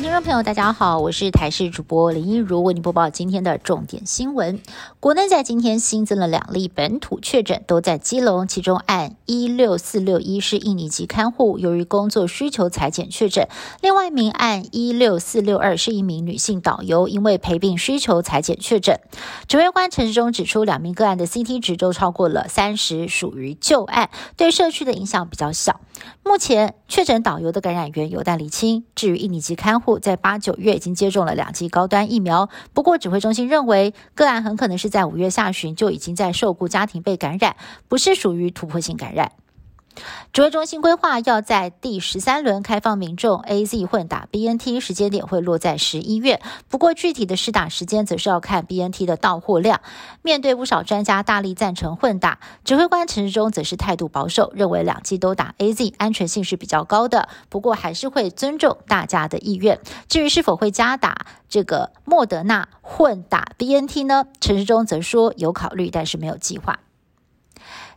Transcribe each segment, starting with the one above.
听众朋友，大家好，我是台视主播林一如，为您播报今天的重点新闻。国内在今天新增了两例本土确诊，都在基隆，其中案一六四六一是印尼籍看护，由于工作需求裁剪确诊；另外一名案一六四六二是一名女性导游，因为陪病需求裁剪确诊。指挥官陈时中指出，两名个案的 CT 值都超过了三十，属于旧案，对社区的影响比较小。目前确诊导游的感染源有待厘清。至于印尼籍看护，在八九月已经接种了两剂高端疫苗。不过，指挥中心认为个案很可能是在五月下旬就已经在受雇家庭被感染，不是属于突破性感染。指挥中心规划要在第十三轮开放民众 A Z 混打 B N T，时间点会落在十一月。不过具体的施打时间则是要看 B N T 的到货量。面对不少专家大力赞成混打，指挥官陈时中则是态度保守，认为两剂都打 A Z 安全性是比较高的。不过还是会尊重大家的意愿。至于是否会加打这个莫德纳混打 B N T 呢？陈时中则说有考虑，但是没有计划。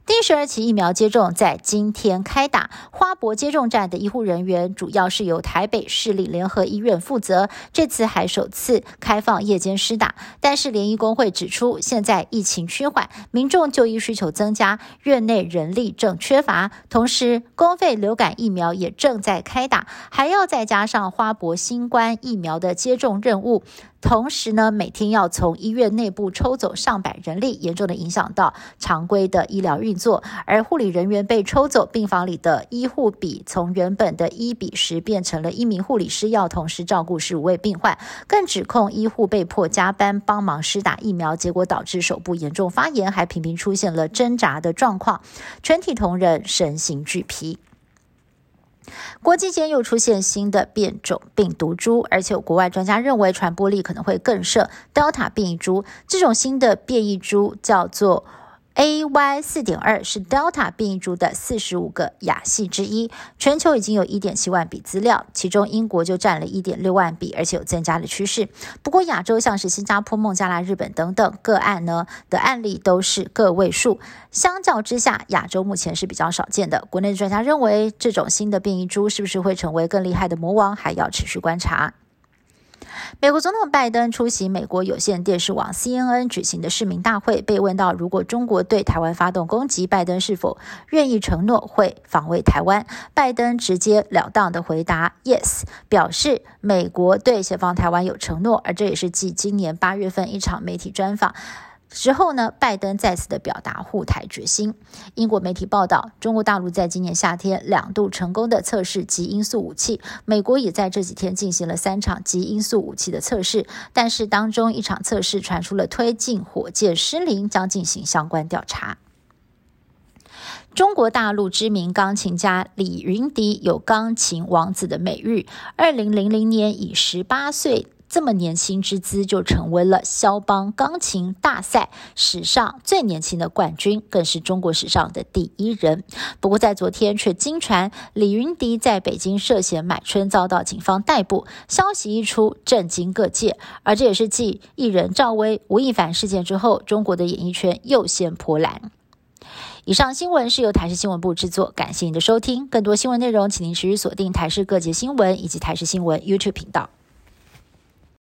第十二期疫苗接种在今天开打，花博接种站的医护人员主要是由台北市立联合医院负责。这次还首次开放夜间施打，但是联医工会指出，现在疫情趋缓，民众就医需求增加，院内人力正缺乏，同时公费流感疫苗也正在开打，还要再加上花博新冠疫苗的接种任务。同时呢，每天要从医院内部抽走上百人力，严重的影响到常规的医疗运作。而护理人员被抽走，病房里的医护比从原本的一比十变成了一名护理师要同时照顾十五位病患，更指控医护被迫加班帮忙施打疫苗，结果导致手部严重发炎，还频频出现了挣扎的状况，全体同仁身心俱疲。国际间又出现新的变种病毒株，而且国外专家认为传播力可能会更胜 Delta 变异株。这种新的变异株叫做。A Y 四点二是 Delta 变异株的四十五个亚系之一，全球已经有一点七万笔资料，其中英国就占了一点六万笔，而且有增加的趋势。不过亚洲像是新加坡、孟加拉、日本等等个案呢的案例都是个位数，相较之下，亚洲目前是比较少见的。国内专家认为，这种新的变异株是不是会成为更厉害的魔王，还要持续观察。美国总统拜登出席美国有线电视网 CNN 举行的市民大会，被问到如果中国对台湾发动攻击，拜登是否愿意承诺会防卫台湾？拜登直截了当的回答 “Yes”，表示美国对协防台湾有承诺，而这也是继今年八月份一场媒体专访。之后呢，拜登再次的表达护台决心。英国媒体报道，中国大陆在今年夏天两度成功的测试极音速武器，美国也在这几天进行了三场极音速武器的测试，但是当中一场测试传出了推进火箭失灵，将进行相关调查。中国大陆知名钢琴家李云迪有“钢琴王子”的美誉，二零零零年以十八岁。这么年轻之姿就成为了肖邦钢琴大赛史上最年轻的冠军，更是中国史上的第一人。不过在昨天却惊传李云迪在北京涉嫌买春遭到警方逮捕，消息一出震惊各界。而这也是继艺人赵薇、吴亦凡事件之后，中国的演艺圈又掀波澜。以上新闻是由台视新闻部制作，感谢您的收听。更多新闻内容，请您持续锁定台视各界新闻以及台视新闻 YouTube 频道。